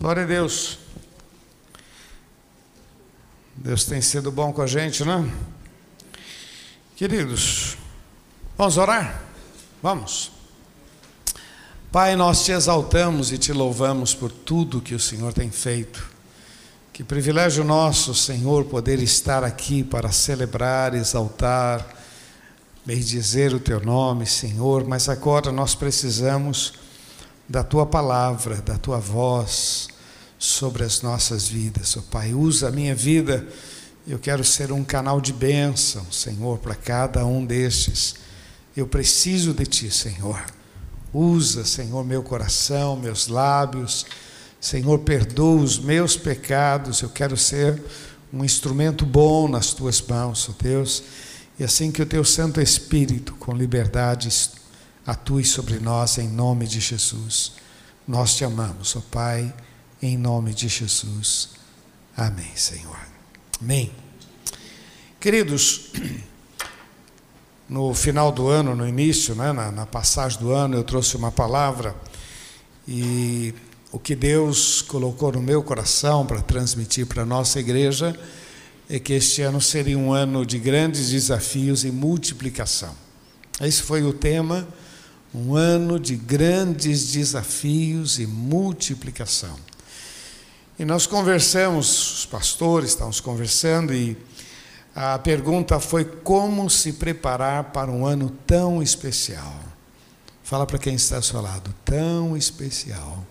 Glória a Deus. Deus tem sido bom com a gente, né? Queridos, vamos orar? Vamos. Pai, nós te exaltamos e te louvamos por tudo que o Senhor tem feito. Que privilégio nosso, Senhor, poder estar aqui para celebrar, exaltar, bendizer o teu nome, Senhor, mas agora nós precisamos da tua palavra, da tua voz sobre as nossas vidas. Oh, Pai, usa a minha vida. Eu quero ser um canal de bênção, Senhor, para cada um destes. Eu preciso de Ti, Senhor. Usa, Senhor, meu coração, meus lábios. Senhor, perdoa os meus pecados. Eu quero ser um instrumento bom nas Tuas mãos, oh Deus. E assim que o Teu Santo Espírito, com liberdade, atue sobre nós em nome de Jesus. Nós te amamos, ó Pai, em nome de Jesus. Amém, Senhor. Amém. Queridos, no final do ano, no início, né, na, na passagem do ano, eu trouxe uma palavra e o que Deus colocou no meu coração para transmitir para a nossa igreja é que este ano seria um ano de grandes desafios e multiplicação. Esse foi o tema um ano de grandes desafios e multiplicação. E nós conversamos, os pastores estávamos conversando, e a pergunta foi como se preparar para um ano tão especial. Fala para quem está ao seu lado, tão especial.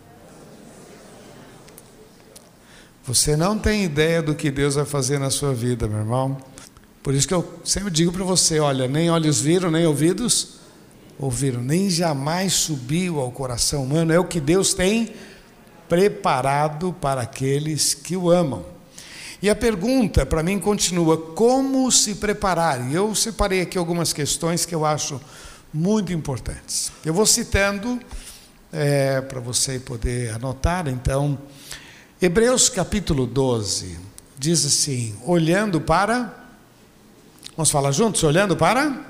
Você não tem ideia do que Deus vai fazer na sua vida, meu irmão. Por isso que eu sempre digo para você: olha, nem olhos viram, nem ouvidos ouviram, nem jamais subiu ao coração humano, é o que Deus tem preparado para aqueles que o amam. E a pergunta para mim continua: como se preparar? E eu separei aqui algumas questões que eu acho muito importantes. Eu vou citando é, para você poder anotar, então, Hebreus capítulo 12 diz assim: olhando para. Vamos falar juntos? Olhando para?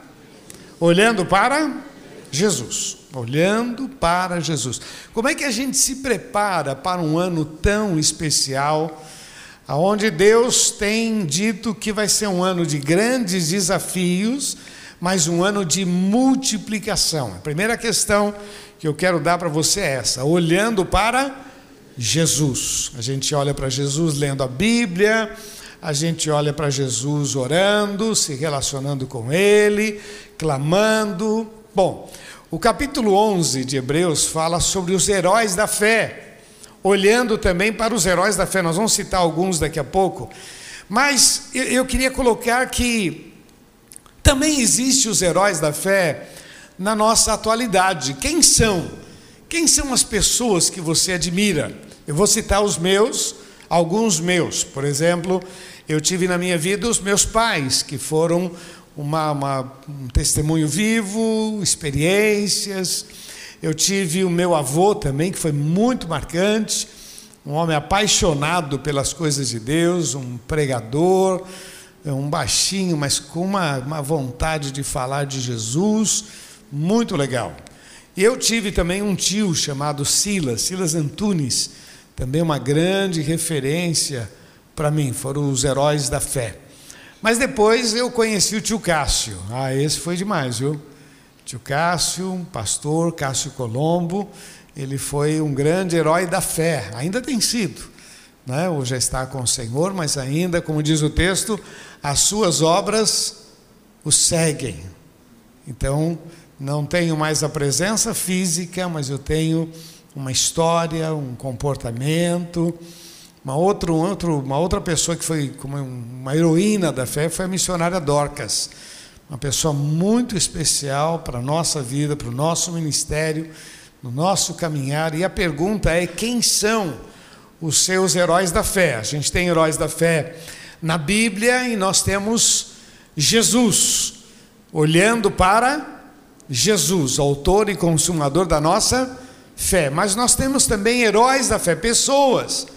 Olhando para Jesus, olhando para Jesus. Como é que a gente se prepara para um ano tão especial, aonde Deus tem dito que vai ser um ano de grandes desafios, mas um ano de multiplicação? A primeira questão que eu quero dar para você é essa: olhando para Jesus. A gente olha para Jesus lendo a Bíblia, a gente olha para Jesus orando, se relacionando com Ele, clamando, Bom, o capítulo 11 de Hebreus fala sobre os heróis da fé, olhando também para os heróis da fé. Nós vamos citar alguns daqui a pouco, mas eu queria colocar que também existem os heróis da fé na nossa atualidade. Quem são? Quem são as pessoas que você admira? Eu vou citar os meus, alguns meus. Por exemplo, eu tive na minha vida os meus pais, que foram uma, uma, um testemunho vivo, experiências. Eu tive o meu avô também, que foi muito marcante, um homem apaixonado pelas coisas de Deus, um pregador, um baixinho, mas com uma, uma vontade de falar de Jesus, muito legal. Eu tive também um tio chamado Silas, Silas Antunes, também uma grande referência para mim, foram os heróis da fé. Mas depois eu conheci o tio Cássio. Ah, esse foi demais, viu? Tio Cássio, pastor Cássio Colombo, ele foi um grande herói da fé, ainda tem sido. Né? Hoje já está com o Senhor, mas ainda, como diz o texto, as suas obras o seguem. Então, não tenho mais a presença física, mas eu tenho uma história, um comportamento uma, outro, outro, uma outra pessoa que foi como uma heroína da fé foi a missionária Dorcas. Uma pessoa muito especial para a nossa vida, para o nosso ministério, no nosso caminhar. E a pergunta é: quem são os seus heróis da fé? A gente tem heróis da fé na Bíblia e nós temos Jesus, olhando para Jesus, autor e consumador da nossa fé. Mas nós temos também heróis da fé, pessoas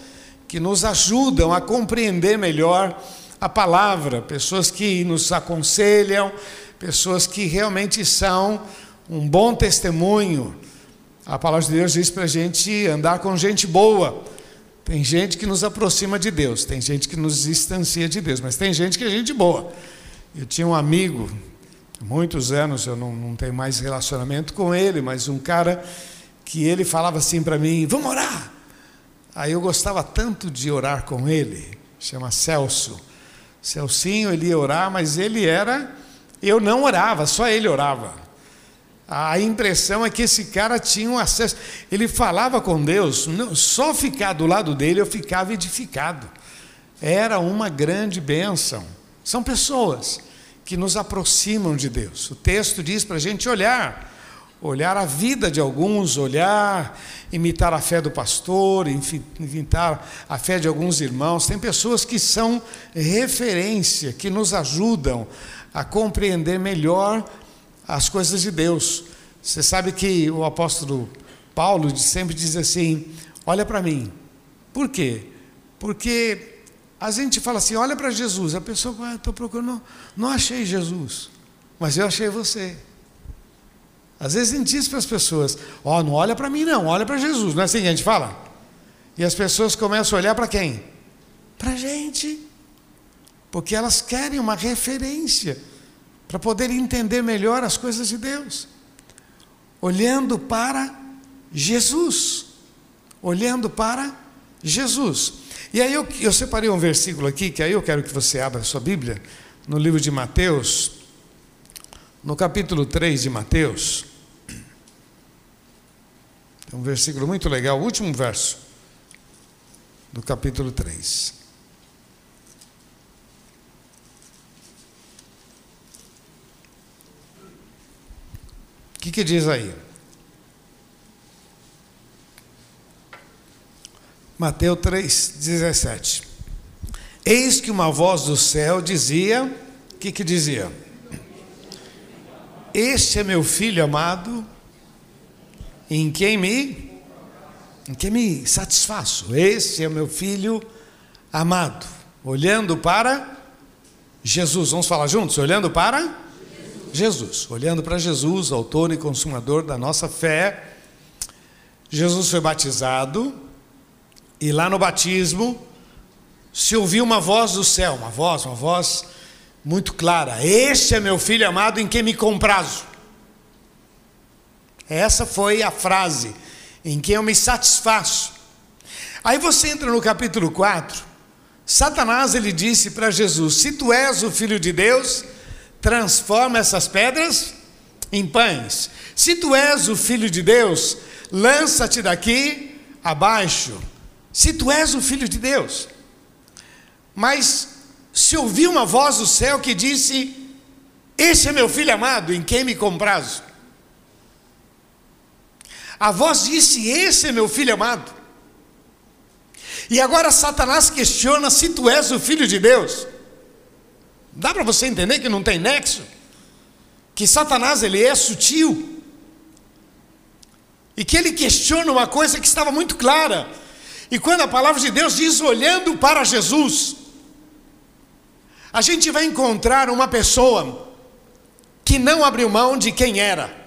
que nos ajudam a compreender melhor a palavra, pessoas que nos aconselham, pessoas que realmente são um bom testemunho. A palavra de Deus diz para a gente andar com gente boa, Tem gente que nos aproxima de Deus, tem gente que nos distancia de Deus, mas tem gente que é gente boa. Eu tinha um amigo, muitos anos eu não, não tenho mais relacionamento com ele, mas um cara que ele falava assim para mim: vamos orar. Aí eu gostava tanto de orar com ele, chama Celso. Celcinho, ele ia orar, mas ele era. Eu não orava, só ele orava. A impressão é que esse cara tinha um acesso. Ele falava com Deus, só ficar do lado dele eu ficava edificado. Era uma grande bênção. São pessoas que nos aproximam de Deus. O texto diz para a gente olhar, olhar a vida de alguns, olhar, imitar a fé do pastor, imitar a fé de alguns irmãos. Tem pessoas que são referência, que nos ajudam a compreender melhor as coisas de Deus. Você sabe que o apóstolo Paulo sempre diz assim: olha para mim. Por quê? Porque a gente fala assim: olha para Jesus. A pessoa estou procurando, não, não achei Jesus, mas eu achei você. Às vezes a gente diz para as pessoas: ó, oh, não olha para mim, não, olha para Jesus. Não é assim que a gente fala? E as pessoas começam a olhar para quem? Para a gente. Porque elas querem uma referência para poder entender melhor as coisas de Deus. Olhando para Jesus. Olhando para Jesus. E aí eu, eu separei um versículo aqui, que aí eu quero que você abra a sua Bíblia, no livro de Mateus, no capítulo 3 de Mateus. Um versículo muito legal, o último verso do capítulo 3. que, que diz aí? Mateus 3,17. Eis que uma voz do céu dizia: o que, que dizia? Este é meu filho amado, em quem me em quem me satisfaço. Este é meu filho amado. Olhando para Jesus. Vamos falar juntos? Olhando para Jesus. Olhando para Jesus, autor e consumador da nossa fé, Jesus foi batizado e lá no batismo se ouviu uma voz do céu, uma voz, uma voz muito clara: Este é meu filho amado em quem me comprazo. Essa foi a frase em quem eu me satisfaço. Aí você entra no capítulo 4. Satanás ele disse para Jesus: Se tu és o filho de Deus, transforma essas pedras em pães. Se tu és o filho de Deus, lança-te daqui abaixo. Se tu és o filho de Deus. Mas se ouviu uma voz do céu que disse: Esse é meu filho amado, em quem me comprazo. A voz disse: Esse é meu filho amado. E agora Satanás questiona se tu és o filho de Deus. Dá para você entender que não tem nexo? Que Satanás ele é sutil. E que ele questiona uma coisa que estava muito clara. E quando a palavra de Deus diz olhando para Jesus, a gente vai encontrar uma pessoa que não abriu mão de quem era.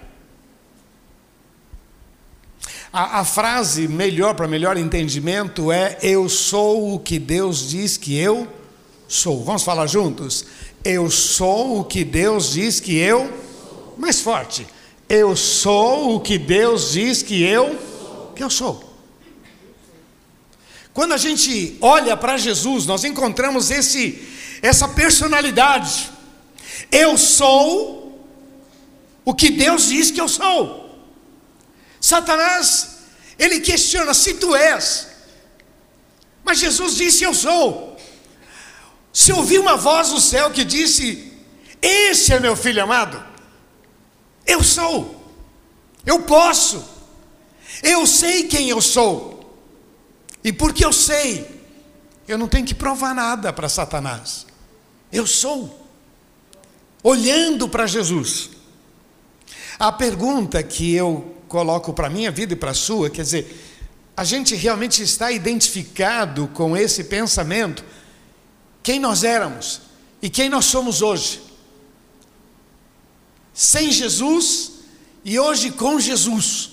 A, a frase melhor para melhor entendimento é: Eu sou o que Deus diz que eu sou. Vamos falar juntos? Eu sou o que Deus diz que eu. Mais forte. Eu sou o que Deus diz que eu. Que eu sou. Quando a gente olha para Jesus, nós encontramos esse, essa personalidade. Eu sou o que Deus diz que eu sou. Satanás, ele questiona se tu és. Mas Jesus disse: Eu sou. Se ouvi uma voz do céu que disse: Esse é meu filho amado, eu sou, eu posso, eu sei quem eu sou, e porque eu sei, eu não tenho que provar nada para Satanás, eu sou, olhando para Jesus. A pergunta que eu coloco para a minha vida e para a sua, quer dizer, a gente realmente está identificado com esse pensamento quem nós éramos e quem nós somos hoje. Sem Jesus e hoje com Jesus.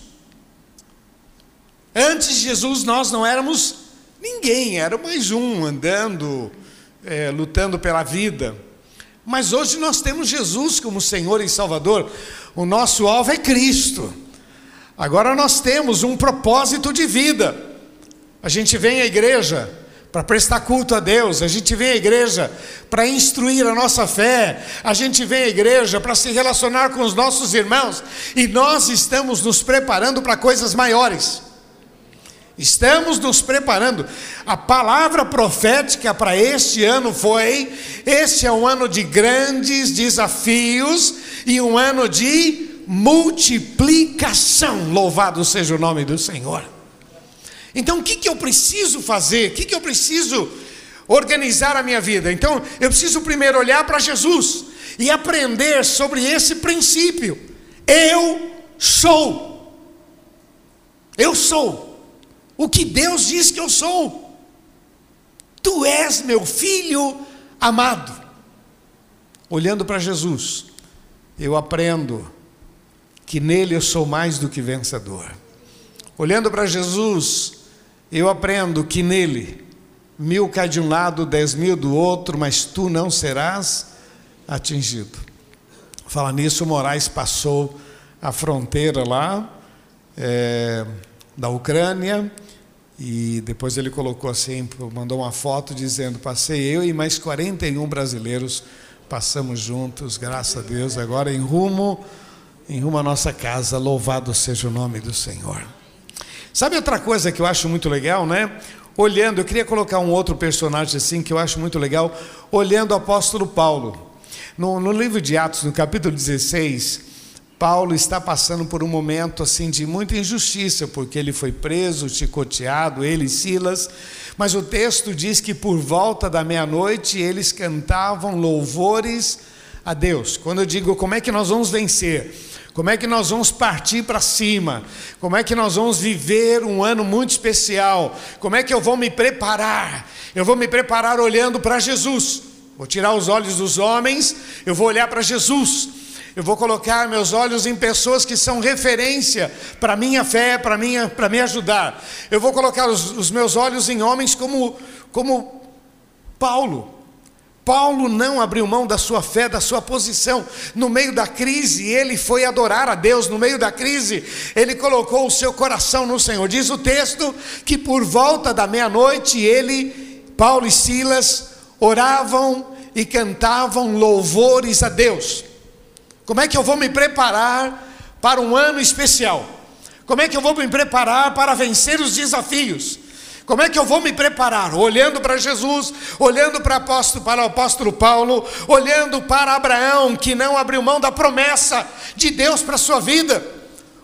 Antes de Jesus nós não éramos Ninguém, era mais um andando, é, lutando pela vida. Mas hoje nós temos Jesus como Senhor e Salvador. O nosso alvo é Cristo. Agora nós temos um propósito de vida. A gente vem à igreja para prestar culto a Deus, a gente vem à igreja para instruir a nossa fé, a gente vem à igreja para se relacionar com os nossos irmãos e nós estamos nos preparando para coisas maiores. Estamos nos preparando. A palavra profética para este ano foi: este é um ano de grandes desafios e um ano de multiplicação. Louvado seja o nome do Senhor. Então, o que, que eu preciso fazer? O que, que eu preciso organizar a minha vida? Então, eu preciso primeiro olhar para Jesus e aprender sobre esse princípio. Eu sou. Eu sou o que Deus diz que eu sou. Tu és meu filho amado. Olhando para Jesus, eu aprendo que nele eu sou mais do que vencedor. Olhando para Jesus, eu aprendo que nele, mil cai de um lado, dez mil do outro, mas tu não serás atingido. Fala nisso, Moraes passou a fronteira lá é, da Ucrânia e depois ele colocou assim, mandou uma foto dizendo: passei eu e mais 41 brasileiros passamos juntos, graças a Deus, agora em rumo em rumo à nossa casa. Louvado seja o nome do Senhor. Sabe outra coisa que eu acho muito legal, né? Olhando, eu queria colocar um outro personagem assim que eu acho muito legal, olhando o apóstolo Paulo. No, no livro de Atos, no capítulo 16, Paulo está passando por um momento assim de muita injustiça, porque ele foi preso, chicoteado, ele e Silas, mas o texto diz que por volta da meia-noite eles cantavam louvores a Deus. Quando eu digo como é que nós vamos vencer, como é que nós vamos partir para cima? Como é que nós vamos viver um ano muito especial? Como é que eu vou me preparar? Eu vou me preparar olhando para Jesus. Vou tirar os olhos dos homens, eu vou olhar para Jesus. Eu vou colocar meus olhos em pessoas que são referência para minha fé, para minha, para me ajudar. Eu vou colocar os, os meus olhos em homens como como Paulo, Paulo não abriu mão da sua fé, da sua posição. No meio da crise, ele foi adorar a Deus. No meio da crise, ele colocou o seu coração no Senhor. Diz o texto que por volta da meia-noite, ele, Paulo e Silas, oravam e cantavam louvores a Deus. Como é que eu vou me preparar para um ano especial? Como é que eu vou me preparar para vencer os desafios? Como é que eu vou me preparar? Olhando para Jesus, olhando para, apóstolo, para o apóstolo Paulo, olhando para Abraão, que não abriu mão da promessa de Deus para a sua vida.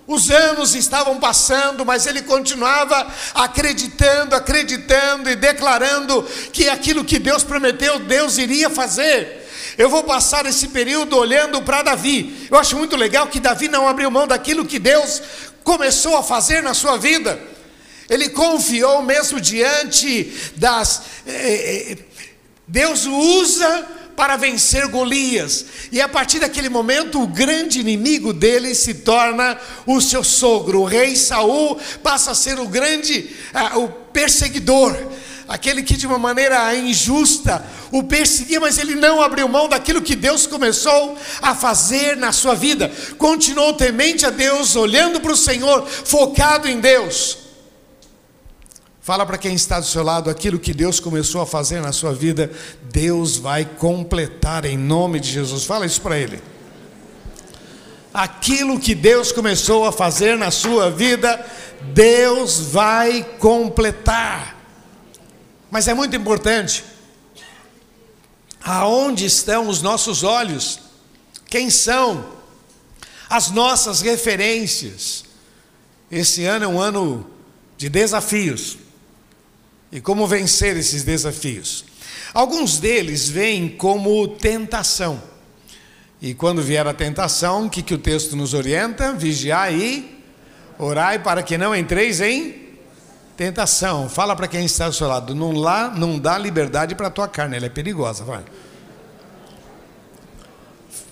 Os anos estavam passando, mas ele continuava acreditando, acreditando e declarando que aquilo que Deus prometeu, Deus iria fazer. Eu vou passar esse período olhando para Davi. Eu acho muito legal que Davi não abriu mão daquilo que Deus começou a fazer na sua vida. Ele confiou mesmo diante das. Eh, eh, Deus usa para vencer Golias. E a partir daquele momento, o grande inimigo dele se torna o seu sogro. O rei Saul passa a ser o grande, ah, o perseguidor. Aquele que de uma maneira injusta o perseguia, mas ele não abriu mão daquilo que Deus começou a fazer na sua vida. Continuou temente a Deus, olhando para o Senhor, focado em Deus. Fala para quem está do seu lado aquilo que Deus começou a fazer na sua vida, Deus vai completar em nome de Jesus. Fala isso para ele. Aquilo que Deus começou a fazer na sua vida, Deus vai completar. Mas é muito importante. Aonde estão os nossos olhos? Quem são as nossas referências? Esse ano é um ano de desafios. E como vencer esses desafios? Alguns deles vêm como tentação. E quando vier a tentação, o que, que o texto nos orienta? Vigiar e orai para que não entreis em tentação. Fala para quem está ao seu lado, não, lá, não dá liberdade para a tua carne, ela é perigosa. Vai.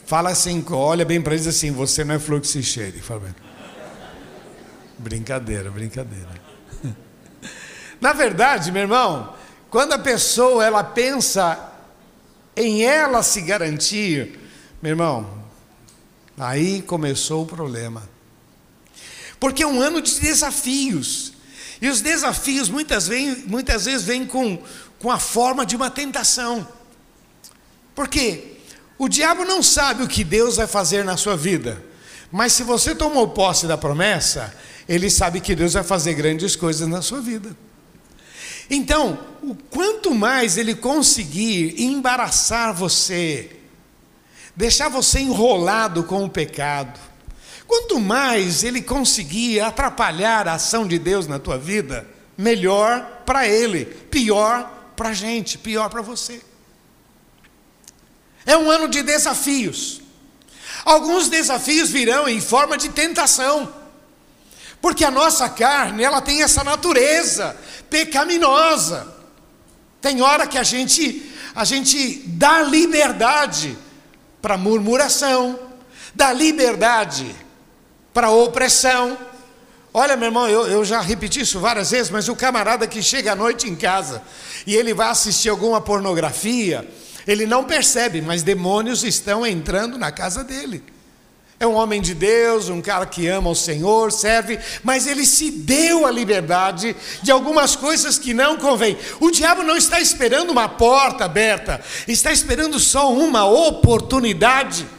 Fala assim, olha bem para eles assim, você não é flor que se cheire. Fala bem. Brincadeira, brincadeira. Na verdade, meu irmão, quando a pessoa ela pensa em ela se garantir, meu irmão, aí começou o problema. Porque é um ano de desafios. E os desafios muitas, vem, muitas vezes vêm com, com a forma de uma tentação. Por quê? O diabo não sabe o que Deus vai fazer na sua vida. Mas se você tomou posse da promessa, ele sabe que Deus vai fazer grandes coisas na sua vida. Então, o quanto mais ele conseguir embaraçar você, deixar você enrolado com o pecado, quanto mais ele conseguir atrapalhar a ação de Deus na tua vida, melhor para ele, pior para a gente, pior para você. É um ano de desafios. Alguns desafios virão em forma de tentação. Porque a nossa carne, ela tem essa natureza pecaminosa. Tem hora que a gente a gente dá liberdade para murmuração, dá liberdade para opressão. Olha, meu irmão, eu, eu já repeti isso várias vezes, mas o camarada que chega à noite em casa e ele vai assistir alguma pornografia, ele não percebe, mas demônios estão entrando na casa dele. É um homem de Deus, um cara que ama o Senhor, serve, mas ele se deu a liberdade de algumas coisas que não convém. O diabo não está esperando uma porta aberta, está esperando só uma oportunidade.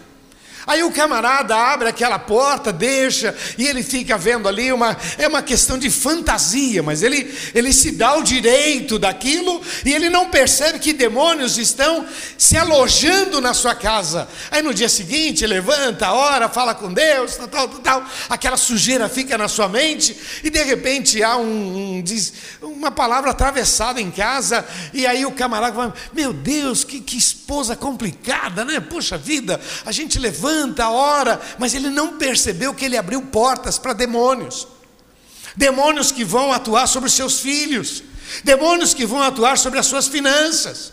Aí o camarada abre aquela porta, deixa, e ele fica vendo ali uma é uma questão de fantasia, mas ele ele se dá o direito daquilo e ele não percebe que demônios estão se alojando na sua casa. Aí no dia seguinte, levanta, ora, fala com Deus, tal, tal, tal, aquela sujeira fica na sua mente e de repente há um, um uma palavra atravessada em casa e aí o camarada fala: "Meu Deus, que, que esposa complicada, né? Puxa vida, a gente levanta tanta hora, mas ele não percebeu que ele abriu portas para demônios. Demônios que vão atuar sobre os seus filhos, demônios que vão atuar sobre as suas finanças.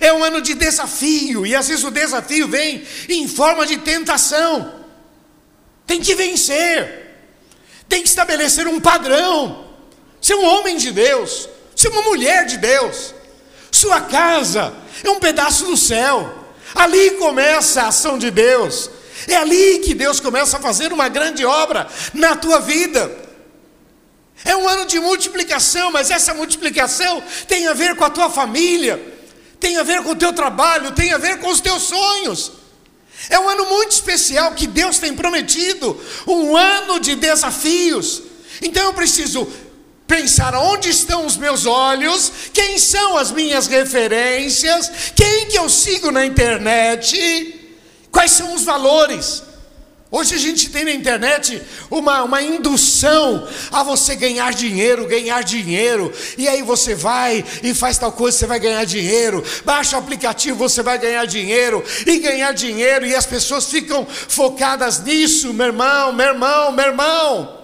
É um ano de desafio, e às vezes o desafio vem em forma de tentação. Tem que vencer, tem que estabelecer um padrão, ser um homem de Deus, ser uma mulher de Deus. Sua casa é um pedaço do céu. Ali começa a ação de Deus. É ali que Deus começa a fazer uma grande obra na tua vida. É um ano de multiplicação, mas essa multiplicação tem a ver com a tua família, tem a ver com o teu trabalho, tem a ver com os teus sonhos. É um ano muito especial que Deus tem prometido, um ano de desafios. Então eu preciso pensar onde estão os meus olhos, quem são as minhas referências, quem que eu sigo na internet, quais são os valores. Hoje a gente tem na internet uma, uma indução a você ganhar dinheiro, ganhar dinheiro, e aí você vai e faz tal coisa, você vai ganhar dinheiro, baixa o aplicativo, você vai ganhar dinheiro, e ganhar dinheiro, e as pessoas ficam focadas nisso, meu irmão, meu irmão, meu irmão.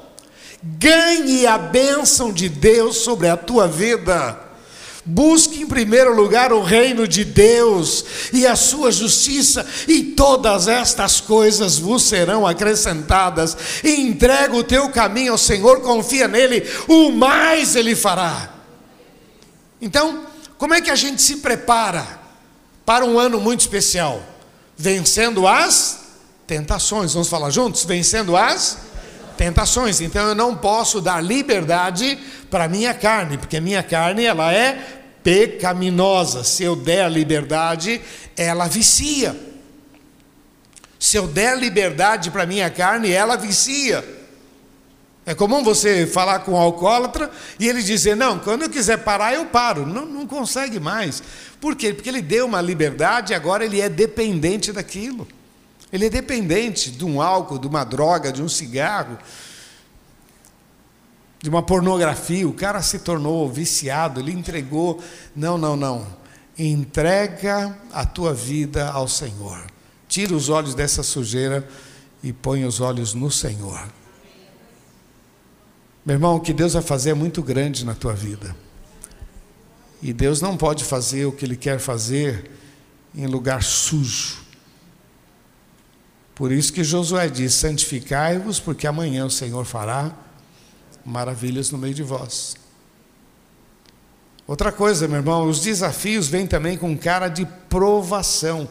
Ganhe a bênção de Deus sobre a tua vida. Busque em primeiro lugar o reino de Deus e a sua justiça, e todas estas coisas vos serão acrescentadas. Entrega o teu caminho ao Senhor, confia nele, o mais ele fará. Então, como é que a gente se prepara para um ano muito especial? Vencendo as tentações. Vamos falar juntos? Vencendo as tentações. Então eu não posso dar liberdade para minha carne, porque a minha carne ela é pecaminosa. Se eu der liberdade, ela vicia. Se eu der liberdade para minha carne, ela vicia. É comum você falar com um alcoólatra e ele dizer: Não, quando eu quiser parar, eu paro. Não, não consegue mais. Por quê? Porque ele deu uma liberdade e agora ele é dependente daquilo. Ele é dependente de um álcool, de uma droga, de um cigarro, de uma pornografia. O cara se tornou viciado, ele entregou. Não, não, não. Entrega a tua vida ao Senhor. Tira os olhos dessa sujeira e põe os olhos no Senhor. Meu irmão, o que Deus vai fazer é muito grande na tua vida. E Deus não pode fazer o que Ele quer fazer em lugar sujo. Por isso que Josué diz: santificai-vos, porque amanhã o Senhor fará maravilhas no meio de vós. Outra coisa, meu irmão, os desafios vêm também com cara de provação.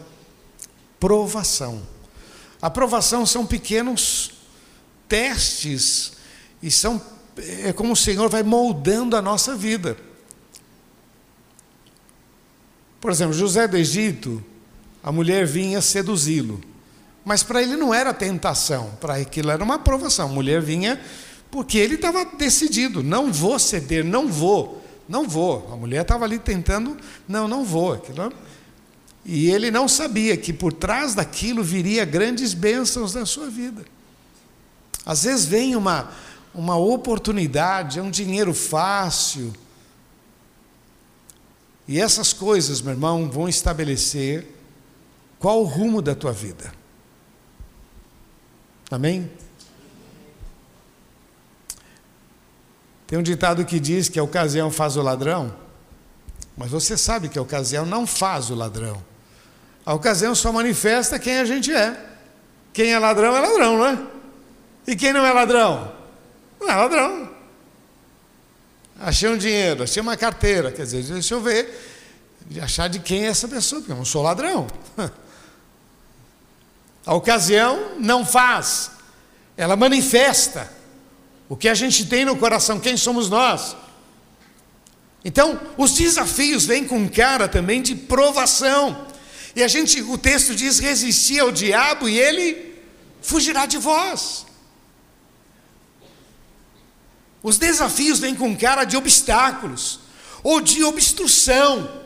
Provação. A provação são pequenos testes e são é como o Senhor vai moldando a nossa vida. Por exemplo, José do Egito, a mulher vinha seduzi-lo. Mas para ele não era tentação, para aquilo era uma aprovação. A mulher vinha porque ele estava decidido: não vou ceder, não vou, não vou. A mulher estava ali tentando, não, não vou. Aquilo... E ele não sabia que por trás daquilo viria grandes bênçãos na sua vida. Às vezes vem uma, uma oportunidade, é um dinheiro fácil. E essas coisas, meu irmão, vão estabelecer qual o rumo da tua vida. Amém? Tem um ditado que diz que a ocasião faz o ladrão, mas você sabe que a ocasião não faz o ladrão. A ocasião só manifesta quem a gente é. Quem é ladrão é ladrão, não é? E quem não é ladrão? Não é ladrão. Achei um dinheiro, achei uma carteira, quer dizer, deixa eu ver, achar de quem é essa pessoa, porque eu não sou ladrão. A ocasião não faz, ela manifesta o que a gente tem no coração, quem somos nós. Então, os desafios vêm com cara também de provação. E a gente, o texto diz: resistir ao diabo e ele fugirá de vós. Os desafios vêm com cara de obstáculos ou de obstrução.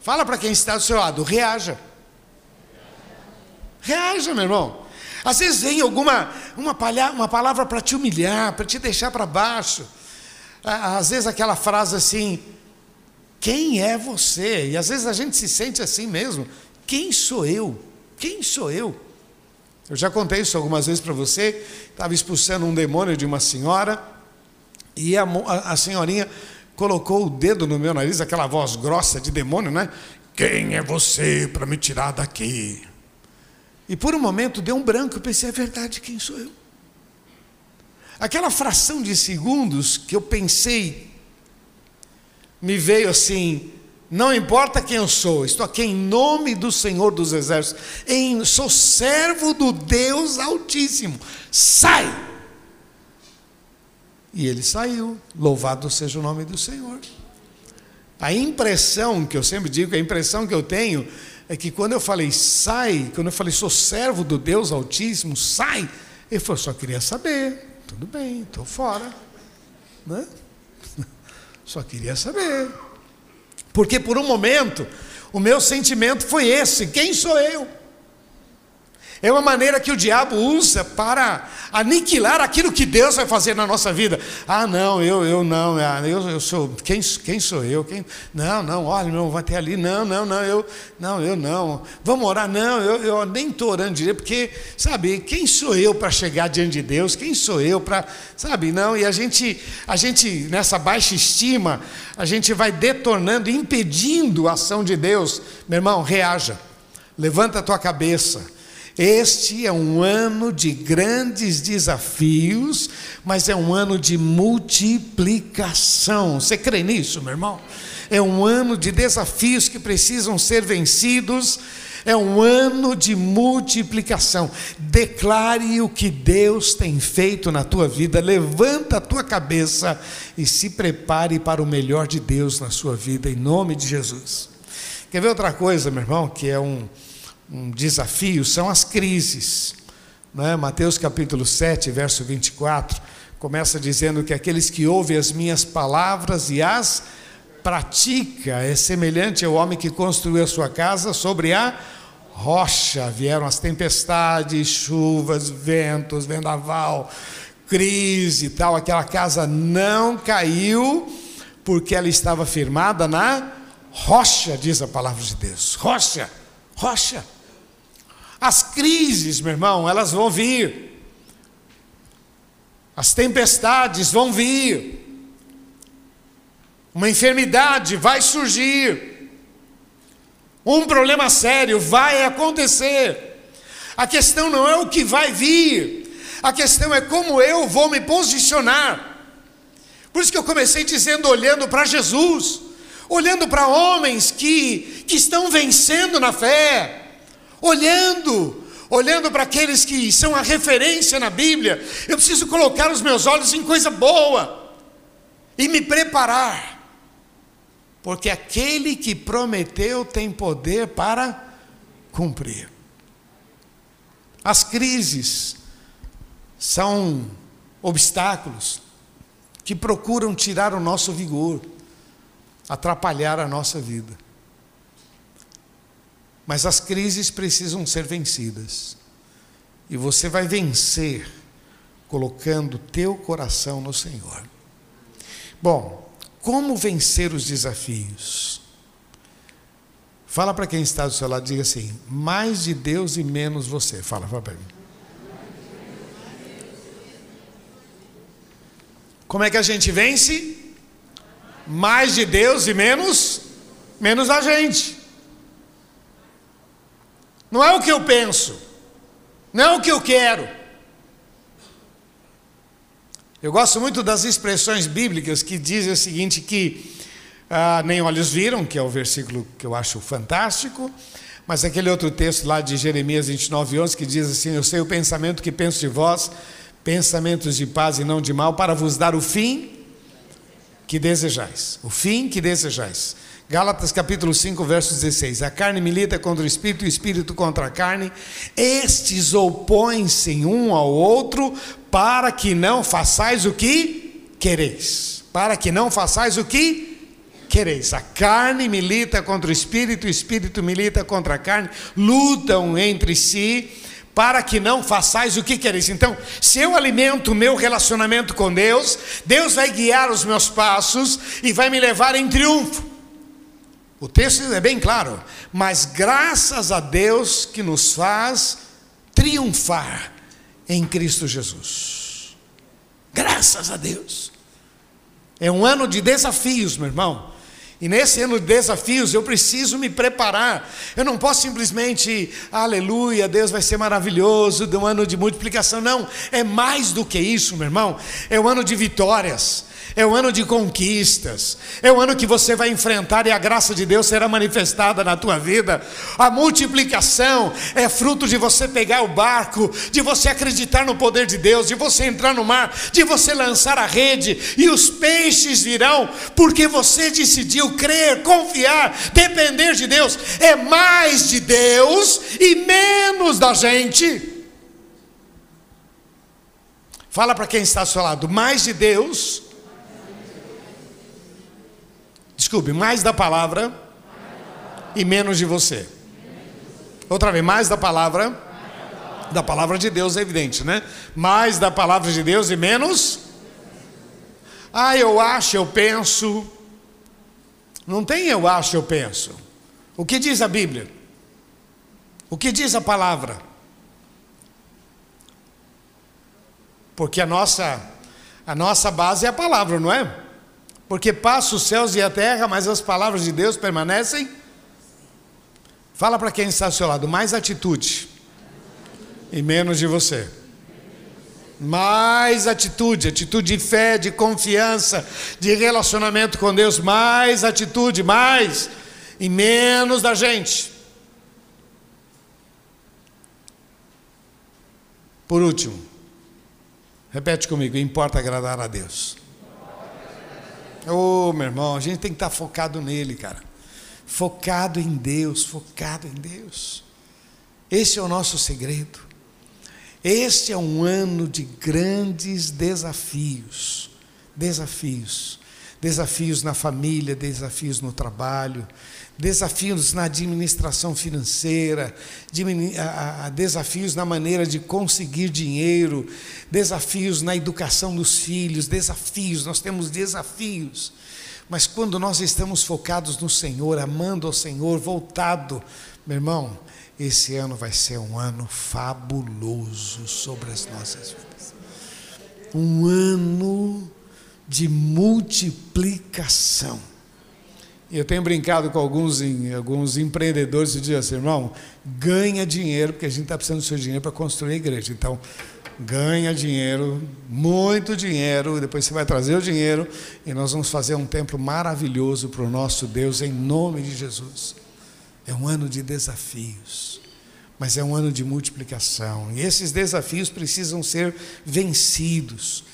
Fala para quem está do seu lado, reaja. Reaja, meu irmão. Às vezes vem alguma uma, palha, uma palavra para te humilhar, para te deixar para baixo. Às vezes aquela frase assim: quem é você? E às vezes a gente se sente assim mesmo. Quem sou eu? Quem sou eu? Eu já contei isso algumas vezes para você. Estava expulsando um demônio de uma senhora. E a, a, a senhorinha colocou o dedo no meu nariz, aquela voz grossa de demônio, né? Quem é você para me tirar daqui? E por um momento deu um branco, eu pensei, é verdade, quem sou eu? Aquela fração de segundos que eu pensei, me veio assim, não importa quem eu sou, estou aqui em nome do Senhor dos Exércitos, em, sou servo do Deus Altíssimo, sai! E ele saiu. Louvado seja o nome do Senhor. A impressão que eu sempre digo, a impressão que eu tenho é que quando eu falei sai, quando eu falei sou servo do Deus Altíssimo, sai, ele falou, só queria saber. Tudo bem, estou fora. Né? Só queria saber. Porque por um momento, o meu sentimento foi esse: quem sou eu? É uma maneira que o diabo usa para aniquilar aquilo que Deus vai fazer na nossa vida. Ah, não, eu, eu não, ah, eu, eu sou. Quem, quem sou eu? Quem, não, não, olha, meu, vai ter ali. Não, não, não, eu não, eu não. Vamos orar? Não, eu, eu nem estou orando direito, porque, sabe, quem sou eu para chegar diante de Deus? Quem sou eu para. Sabe, não, e a gente, a gente, nessa baixa estima, a gente vai detornando, impedindo a ação de Deus. Meu irmão, reaja. Levanta a tua cabeça este é um ano de grandes desafios, mas é um ano de multiplicação. Você crê nisso, meu irmão? É um ano de desafios que precisam ser vencidos. É um ano de multiplicação. Declare o que Deus tem feito na tua vida. Levanta a tua cabeça e se prepare para o melhor de Deus na sua vida, em nome de Jesus. Quer ver outra coisa, meu irmão, que é um um desafio são as crises. Né? Mateus capítulo 7, verso 24, começa dizendo que aqueles que ouvem as minhas palavras e as pratica é semelhante ao homem que construiu a sua casa sobre a rocha. Vieram as tempestades, chuvas, ventos, vendaval, crise e tal. Aquela casa não caiu porque ela estava firmada na rocha, diz a palavra de Deus. Rocha, rocha. As crises, meu irmão, elas vão vir. As tempestades vão vir. Uma enfermidade vai surgir. Um problema sério vai acontecer. A questão não é o que vai vir, a questão é como eu vou me posicionar. Por isso que eu comecei dizendo, olhando para Jesus. olhando para homens que, que estão vencendo na fé, olhando, olhando para aqueles que são a referência na Bíblia. Eu preciso colocar os meus olhos em coisa boa e me preparar, porque aquele que prometeu tem poder para cumprir. As crises são obstáculos que procuram tirar o nosso vigor atrapalhar a nossa vida. Mas as crises precisam ser vencidas. E você vai vencer colocando teu coração no Senhor. Bom, como vencer os desafios? Fala para quem está do seu lado, diga assim: mais de Deus e menos você. Fala, fala para mim. Como é que a gente vence? mais de Deus e menos menos a gente. Não é o que eu penso, não é o que eu quero. Eu gosto muito das expressões bíblicas que dizem o seguinte que ah, nem olhos viram, que é o versículo que eu acho fantástico, mas aquele outro texto lá de Jeremias 29, 11 que diz assim: Eu sei o pensamento que penso de vós, pensamentos de paz e não de mal, para vos dar o fim que desejais, o fim que desejais. Gálatas capítulo 5, verso 16. A carne milita contra o espírito, o espírito contra a carne. Estes opõem-se um ao outro para que não façais o que quereis. Para que não façais o que quereis. A carne milita contra o espírito, o espírito milita contra a carne, lutam entre si para que não façais o que quereis. Então, se eu alimento o meu relacionamento com Deus, Deus vai guiar os meus passos e vai me levar em triunfo. O texto é bem claro, mas graças a Deus que nos faz triunfar em Cristo Jesus. Graças a Deus. É um ano de desafios, meu irmão. E nesse ano de desafios eu preciso me preparar. Eu não posso simplesmente, aleluia, Deus vai ser maravilhoso, de um ano de multiplicação. Não, é mais do que isso, meu irmão. É um ano de vitórias é o ano de conquistas, é o ano que você vai enfrentar e a graça de Deus será manifestada na tua vida. A multiplicação é fruto de você pegar o barco, de você acreditar no poder de Deus, de você entrar no mar, de você lançar a rede e os peixes virão, porque você decidiu crer, confiar, depender de Deus. É mais de Deus e menos da gente. Fala para quem está ao seu lado, mais de Deus Desculpe, mais da palavra e menos de você. Outra vez, mais da palavra. Da palavra de Deus é evidente, né? Mais da palavra de Deus e menos. Ah, eu acho, eu penso. Não tem eu acho, eu penso. O que diz a Bíblia? O que diz a palavra? Porque a nossa a nossa base é a palavra, não é? Porque passa os céus e a terra, mas as palavras de Deus permanecem. Fala para quem está ao seu lado, mais atitude e menos de você. Mais atitude, atitude de fé, de confiança, de relacionamento com Deus, mais atitude, mais e menos da gente. Por último, repete comigo: importa agradar a Deus. Ô, oh, meu irmão, a gente tem que estar focado nele, cara. Focado em Deus, focado em Deus. Esse é o nosso segredo. Este é um ano de grandes desafios. Desafios. Desafios na família, desafios no trabalho, desafios na administração financeira, desafios na maneira de conseguir dinheiro, desafios na educação dos filhos, desafios, nós temos desafios. Mas quando nós estamos focados no Senhor, amando ao Senhor, voltado, meu irmão, esse ano vai ser um ano fabuloso sobre as nossas vidas. Um ano de multiplicação eu tenho brincado com alguns, alguns empreendedores e dizem assim, irmão, ganha dinheiro, porque a gente está precisando do seu dinheiro para construir a igreja. Então, ganha dinheiro, muito dinheiro, depois você vai trazer o dinheiro e nós vamos fazer um templo maravilhoso para o nosso Deus em nome de Jesus. É um ano de desafios, mas é um ano de multiplicação. E esses desafios precisam ser vencidos.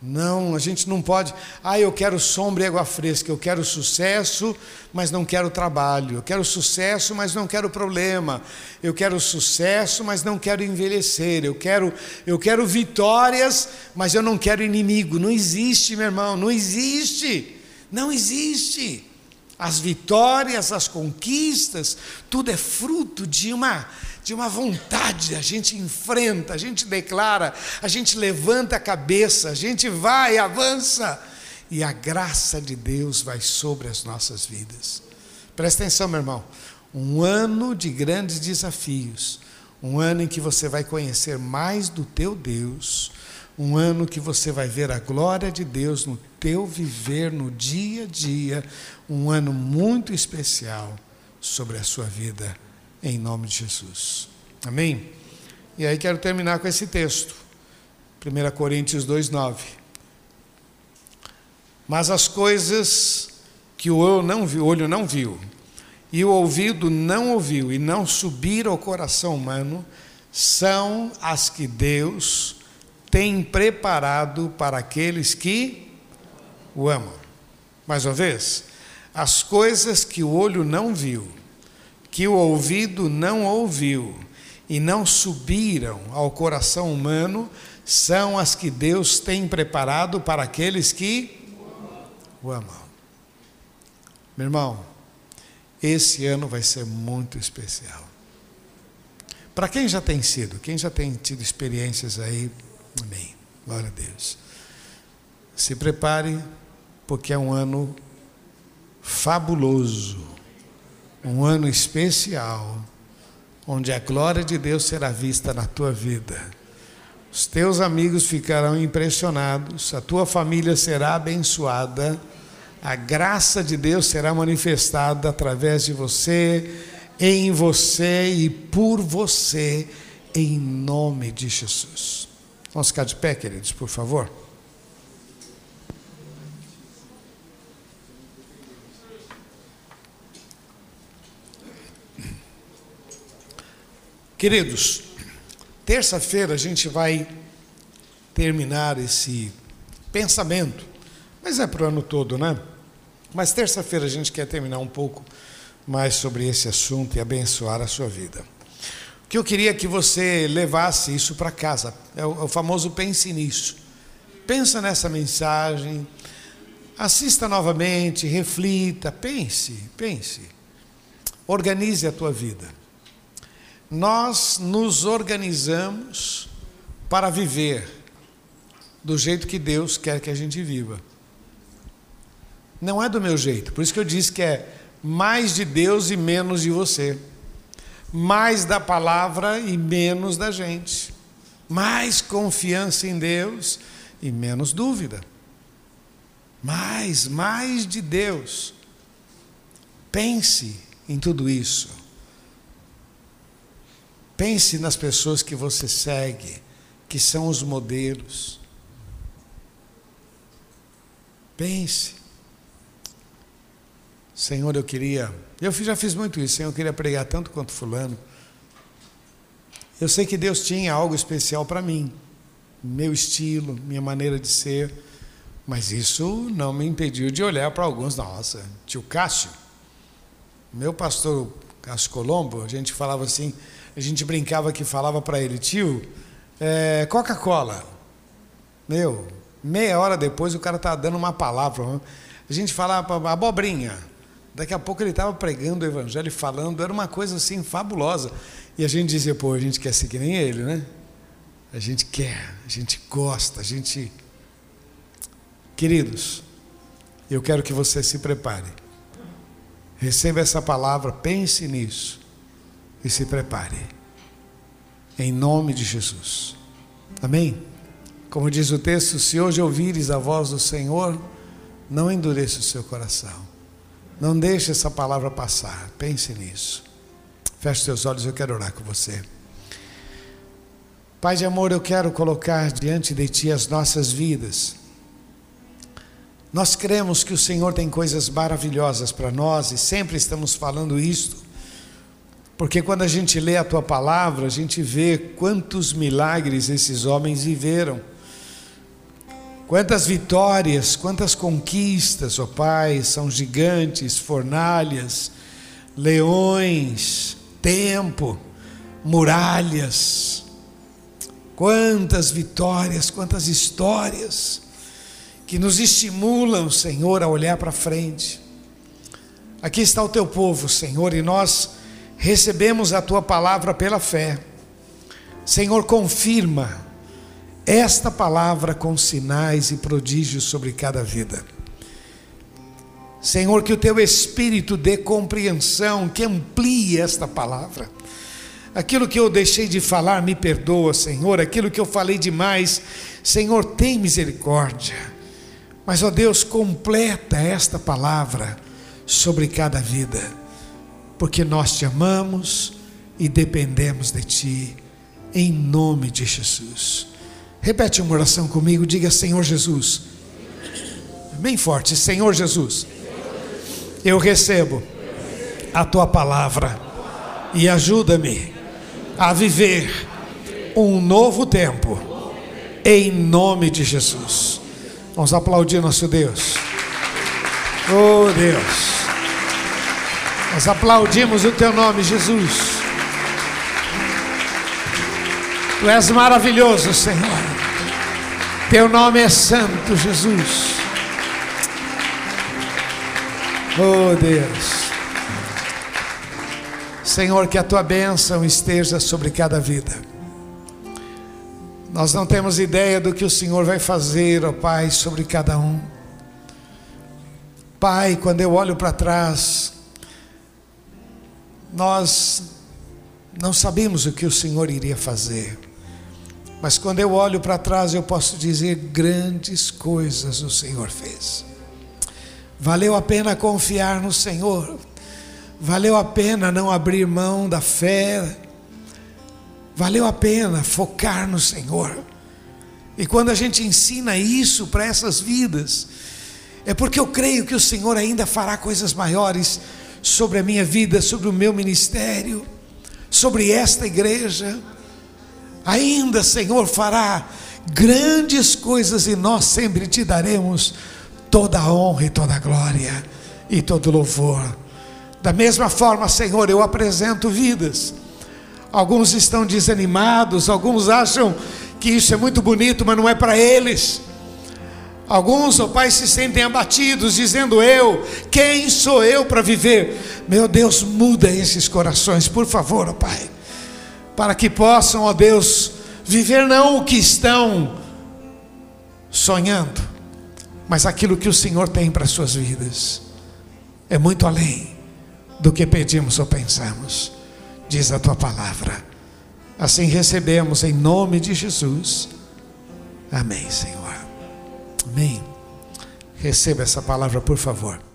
Não, a gente não pode. Ah, eu quero sombra e água fresca. Eu quero sucesso, mas não quero trabalho. Eu quero sucesso, mas não quero problema. Eu quero sucesso, mas não quero envelhecer. Eu quero, eu quero vitórias, mas eu não quero inimigo. Não existe, meu irmão. Não existe. Não existe. As vitórias, as conquistas, tudo é fruto de uma de uma vontade, a gente enfrenta, a gente declara, a gente levanta a cabeça, a gente vai, avança, e a graça de Deus vai sobre as nossas vidas. Presta atenção, meu irmão. Um ano de grandes desafios, um ano em que você vai conhecer mais do teu Deus, um ano que você vai ver a glória de Deus no teu viver no dia a dia, um ano muito especial sobre a sua vida em nome de Jesus. Amém? E aí quero terminar com esse texto. 1 Coríntios 2:9. Mas as coisas que o olho não viu, olho não viu, e o ouvido não ouviu e não subiram ao coração humano, são as que Deus tem preparado para aqueles que o amam. Mais uma vez, as coisas que o olho não viu, que o ouvido não ouviu e não subiram ao coração humano são as que Deus tem preparado para aqueles que o amam. Meu irmão, esse ano vai ser muito especial. Para quem já tem sido, quem já tem tido experiências aí, amém. Glória a Deus. Se prepare, porque é um ano fabuloso um ano especial, onde a glória de Deus será vista na tua vida. Os teus amigos ficarão impressionados, a tua família será abençoada, a graça de Deus será manifestada através de você, em você e por você, em nome de Jesus. Vamos ficar de pé, queridos, por favor. Queridos, terça-feira a gente vai terminar esse pensamento, mas é para o ano todo, né? Mas terça-feira a gente quer terminar um pouco mais sobre esse assunto e abençoar a sua vida. Que eu queria que você levasse isso para casa, é o, é o famoso pense nisso. Pensa nessa mensagem, assista novamente, reflita, pense, pense. Organize a tua vida nós nos organizamos para viver do jeito que Deus quer que a gente viva. Não é do meu jeito, por isso que eu disse que é mais de Deus e menos de você, mais da palavra e menos da gente, mais confiança em Deus e menos dúvida. Mais, mais de Deus. Pense em tudo isso. Pense nas pessoas que você segue, que são os modelos. Pense. Senhor, eu queria. Eu já fiz muito isso, Senhor, eu queria pregar tanto quanto Fulano. Eu sei que Deus tinha algo especial para mim, meu estilo, minha maneira de ser, mas isso não me impediu de olhar para alguns. Nossa, tio Cássio, meu pastor Cássio Colombo, a gente falava assim a gente brincava que falava para ele, tio, é, Coca-Cola. Meu, meia hora depois o cara estava dando uma palavra. A gente falava abobrinha. Daqui a pouco ele estava pregando o evangelho e falando, era uma coisa assim fabulosa. E a gente dizia, pô, a gente quer ser que nem ele, né? A gente quer, a gente gosta, a gente. Queridos, eu quero que você se prepare. Receba essa palavra, pense nisso e se prepare. Em nome de Jesus. Amém? Como diz o texto, se hoje ouvires a voz do Senhor, não endureça o seu coração. Não deixe essa palavra passar. Pense nisso. Feche seus olhos, eu quero orar com você. Pai de amor, eu quero colocar diante de Ti as nossas vidas. Nós cremos que o Senhor tem coisas maravilhosas para nós e sempre estamos falando isto, porque quando a gente lê a Tua palavra, a gente vê quantos milagres esses homens viveram, quantas vitórias, quantas conquistas, ó Pai, são gigantes, fornalhas, leões, tempo, muralhas Quantas vitórias, quantas histórias que nos estimulam, Senhor, a olhar para frente. Aqui está o teu povo, Senhor, e nós recebemos a tua palavra pela fé. Senhor, confirma esta palavra com sinais e prodígios sobre cada vida. Senhor, que o teu espírito dê compreensão, que amplie esta palavra Aquilo que eu deixei de falar, me perdoa, Senhor. Aquilo que eu falei demais, Senhor, tem misericórdia. Mas, ó Deus, completa esta palavra sobre cada vida, porque nós te amamos e dependemos de Ti, em nome de Jesus. Repete uma oração comigo, diga Senhor Jesus. Bem forte, Senhor Jesus. Eu recebo a tua palavra e ajuda-me a viver um novo tempo, em nome de Jesus. Vamos aplaudir nosso Deus. Oh Deus, nós aplaudimos o Teu nome, Jesus. Tu és maravilhoso, Senhor. Teu nome é santo, Jesus. Oh Deus. Senhor, que a tua bênção esteja sobre cada vida. Nós não temos ideia do que o Senhor vai fazer, ó Pai, sobre cada um. Pai, quando eu olho para trás, nós não sabemos o que o Senhor iria fazer. Mas quando eu olho para trás, eu posso dizer grandes coisas o Senhor fez. Valeu a pena confiar no Senhor. Valeu a pena não abrir mão da fé. Valeu a pena focar no Senhor. E quando a gente ensina isso para essas vidas, é porque eu creio que o Senhor ainda fará coisas maiores sobre a minha vida, sobre o meu ministério, sobre esta igreja. Ainda, Senhor, fará grandes coisas e nós sempre te daremos toda a honra e toda a glória e todo louvor. Da mesma forma, Senhor, eu apresento vidas. Alguns estão desanimados, alguns acham que isso é muito bonito, mas não é para eles. Alguns, ó oh Pai, se sentem abatidos, dizendo: Eu, quem sou eu para viver? Meu Deus, muda esses corações, por favor, ó oh Pai, para que possam, ó Deus, viver não o que estão sonhando, mas aquilo que o Senhor tem para as suas vidas. É muito além do que pedimos ou pensamos, diz a tua palavra. Assim recebemos em nome de Jesus. Amém, Senhor. Amém. Receba essa palavra, por favor.